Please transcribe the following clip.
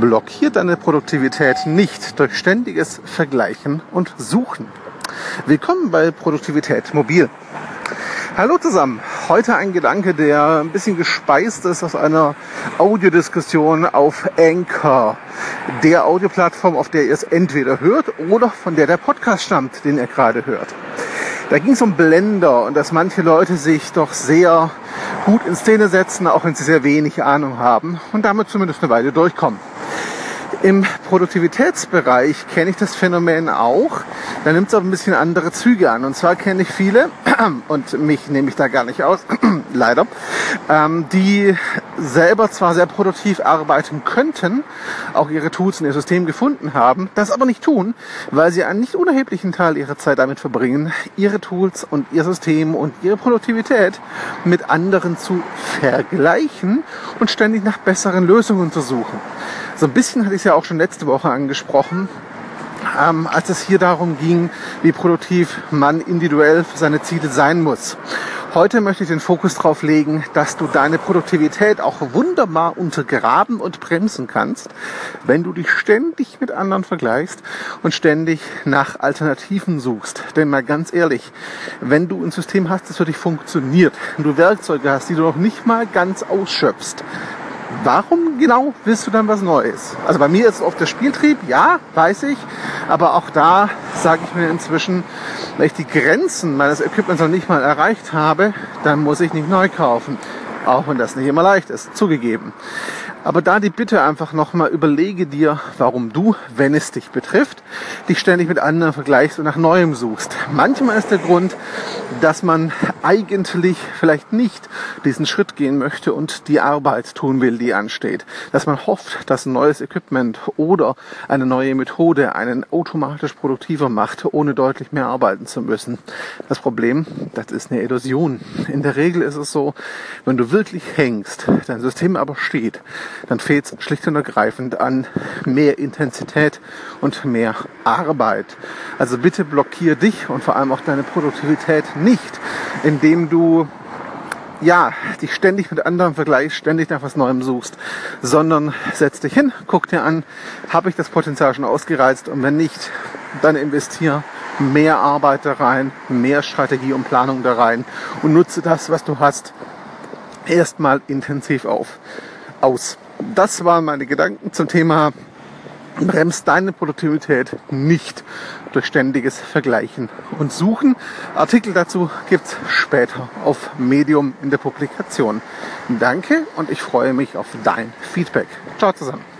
Blockiert deine Produktivität nicht durch ständiges Vergleichen und Suchen. Willkommen bei Produktivität Mobil. Hallo zusammen. Heute ein Gedanke, der ein bisschen gespeist ist aus einer Audiodiskussion auf Anchor, der Audioplattform, auf der ihr es entweder hört oder von der der Podcast stammt, den ihr gerade hört. Da ging es um Blender und dass manche Leute sich doch sehr gut in Szene setzen, auch wenn sie sehr wenig Ahnung haben und damit zumindest eine Weile durchkommen. Im Produktivitätsbereich kenne ich das Phänomen auch. Da nimmt es auch ein bisschen andere Züge an. Und zwar kenne ich viele, und mich nehme ich da gar nicht aus, leider, ähm, die selber zwar sehr produktiv arbeiten könnten, auch ihre Tools in ihr System gefunden haben, das aber nicht tun, weil sie einen nicht unerheblichen Teil ihrer Zeit damit verbringen, ihre Tools und ihr System und ihre Produktivität mit anderen zu vergleichen und ständig nach besseren Lösungen zu suchen. So ein bisschen hatte ich es ja auch schon letzte Woche angesprochen, ähm, als es hier darum ging, wie produktiv man individuell für seine Ziele sein muss. Heute möchte ich den Fokus darauf legen, dass du deine Produktivität auch wunderbar untergraben und bremsen kannst, wenn du dich ständig mit anderen vergleichst und ständig nach Alternativen suchst. Denn mal ganz ehrlich, wenn du ein System hast, das für dich funktioniert, und du Werkzeuge hast, die du noch nicht mal ganz ausschöpfst, warum genau willst du dann was Neues? Also bei mir ist es oft der Spieltrieb, ja, weiß ich, aber auch da sage ich mir inzwischen, wenn ich die Grenzen meines Equipments noch nicht mal erreicht habe, dann muss ich nicht neu kaufen. Auch wenn das nicht immer leicht ist, zugegeben. Aber da die Bitte einfach nochmal überlege dir, warum du, wenn es dich betrifft, dich ständig mit anderen vergleichst und nach Neuem suchst. Manchmal ist der Grund, dass man eigentlich vielleicht nicht diesen Schritt gehen möchte und die Arbeit tun will, die ansteht. Dass man hofft, dass ein neues Equipment oder eine neue Methode einen automatisch produktiver macht, ohne deutlich mehr arbeiten zu müssen. Das Problem, das ist eine Illusion. In der Regel ist es so, wenn du wirklich hängst, dein System aber steht, dann fehlt es schlicht und ergreifend an mehr Intensität und mehr Arbeit. Also bitte blockier dich und vor allem auch deine Produktivität nicht, indem du ja, dich ständig mit anderen vergleichst, ständig nach was Neuem suchst, sondern setz dich hin, guck dir an, habe ich das Potenzial schon ausgereizt und wenn nicht, dann investier mehr Arbeit da rein, mehr Strategie und Planung da rein und nutze das, was du hast, erstmal intensiv auf, aus. Das waren meine Gedanken zum Thema bremst deine Produktivität nicht durch ständiges Vergleichen und Suchen. Artikel dazu gibt's später auf Medium in der Publikation. Danke und ich freue mich auf dein Feedback. Ciao zusammen.